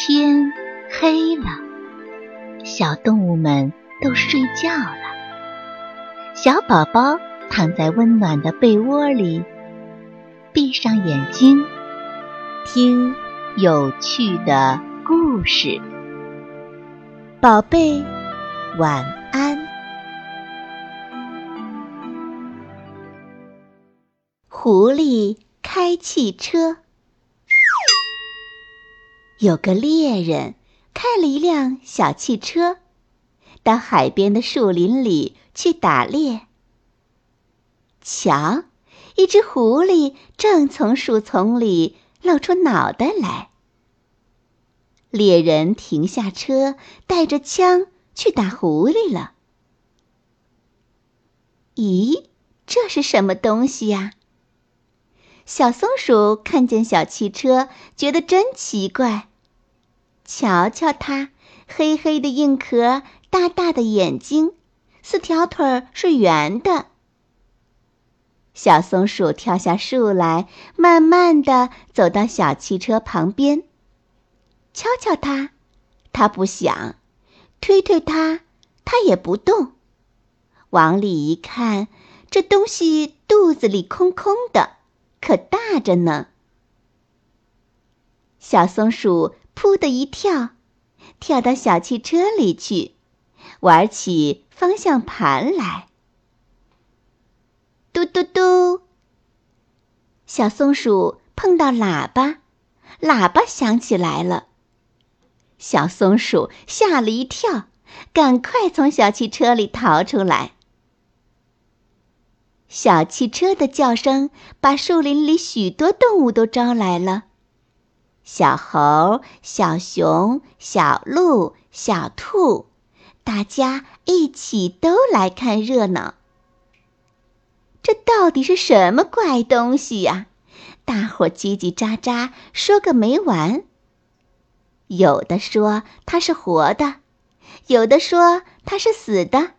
天黑了，小动物们都睡觉了。小宝宝躺在温暖的被窝里，闭上眼睛，听有趣的故事。宝贝，晚安。狐狸开汽车。有个猎人开了一辆小汽车，到海边的树林里去打猎。瞧，一只狐狸正从树丛里露出脑袋来。猎人停下车，带着枪去打狐狸了。咦，这是什么东西呀？小松鼠看见小汽车，觉得真奇怪。瞧瞧它，黑黑的硬壳，大大的眼睛，四条腿是圆的。小松鼠跳下树来，慢慢的走到小汽车旁边，敲敲它，它不响；推推它，它也不动。往里一看，这东西肚子里空空的。可大着呢！小松鼠扑的一跳，跳到小汽车里去，玩起方向盘来。嘟嘟嘟！小松鼠碰到喇叭，喇叭响起来了。小松鼠吓了一跳，赶快从小汽车里逃出来。小汽车的叫声把树林里许多动物都招来了：小猴、小熊、小鹿、小兔，大家一起都来看热闹。这到底是什么怪东西呀？大伙叽叽喳喳说个没完。有的说它是活的，有的说它是死的。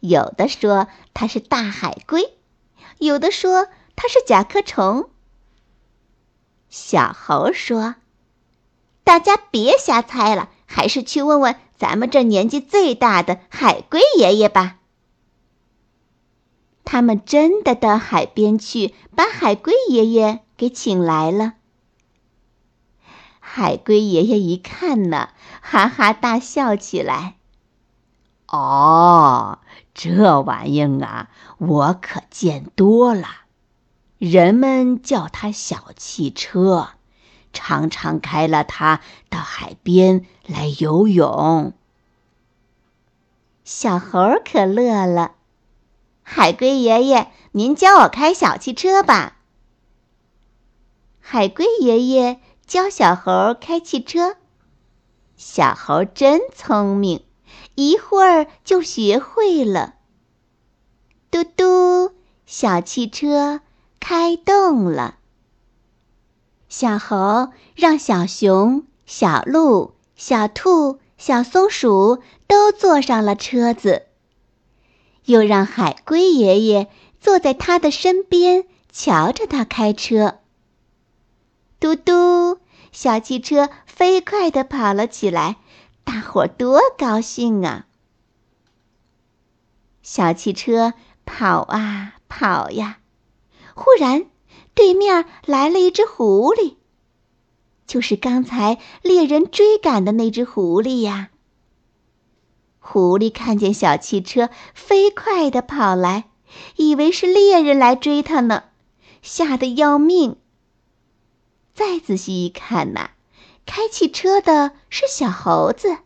有的说它是大海龟，有的说它是甲壳虫。小猴说：“大家别瞎猜了，还是去问问咱们这年纪最大的海龟爷爷吧。”他们真的到海边去，把海龟爷爷给请来了。海龟爷爷一看呢，哈哈大笑起来。哦。这玩意儿啊，我可见多了。人们叫它小汽车，常常开了它到海边来游泳。小猴可乐了，海龟爷爷，您教我开小汽车吧。海龟爷爷教小猴开汽车，小猴真聪明。一会儿就学会了。嘟嘟，小汽车开动了。小猴让小熊、小鹿、小兔、小松鼠都坐上了车子，又让海龟爷爷坐在他的身边，瞧着他开车。嘟嘟，小汽车飞快地跑了起来。大伙多高兴啊！小汽车跑啊跑呀，忽然对面来了一只狐狸，就是刚才猎人追赶的那只狐狸呀。狐狸看见小汽车飞快的跑来，以为是猎人来追它呢，吓得要命。再仔细一看呐。开汽车的是小猴子，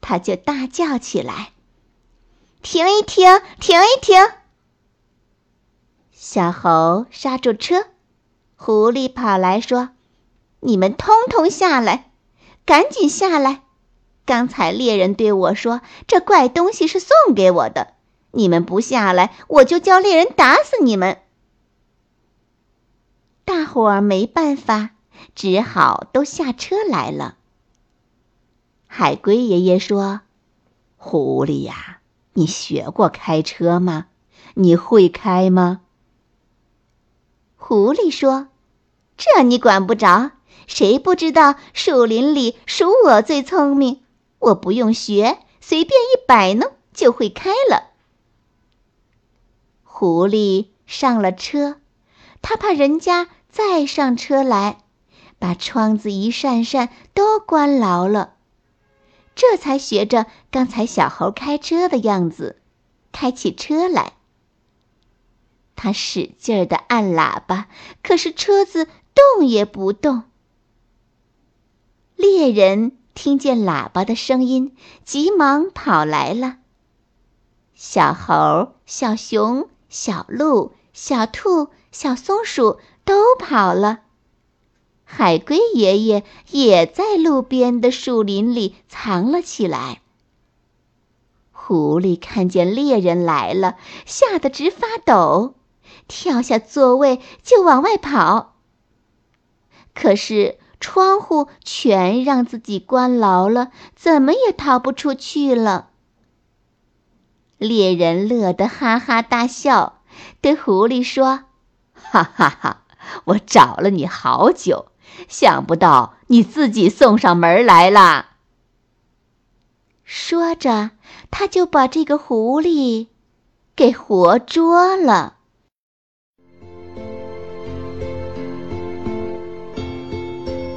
他就大叫起来：“停一停，停一停！”小猴刹住车，狐狸跑来说：“你们通通下来，赶紧下来！刚才猎人对我说，这怪东西是送给我的，你们不下来，我就叫猎人打死你们！”大伙儿没办法。只好都下车来了。海龟爷爷说：“狐狸呀，你学过开车吗？你会开吗？”狐狸说：“这你管不着，谁不知道树林里属我最聪明？我不用学，随便一摆弄就会开了。”狐狸上了车，他怕人家再上车来，把窗子一扇扇都关牢了，这才学着刚才小猴开车的样子，开起车来。他使劲儿的按喇叭，可是车子动也不动。猎人听见喇叭的声音，急忙跑来了。小猴、小熊。小鹿、小兔、小松鼠都跑了，海龟爷爷也在路边的树林里藏了起来。狐狸看见猎人来了，吓得直发抖，跳下座位就往外跑。可是窗户全让自己关牢了，怎么也逃不出去了。猎人乐得哈哈大笑，对狐狸说：“哈哈哈！我找了你好久，想不到你自己送上门来了。”说着，他就把这个狐狸给活捉了。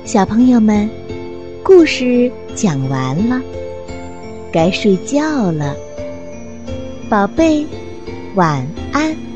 小朋友们，故事讲完了，该睡觉了。宝贝，晚安。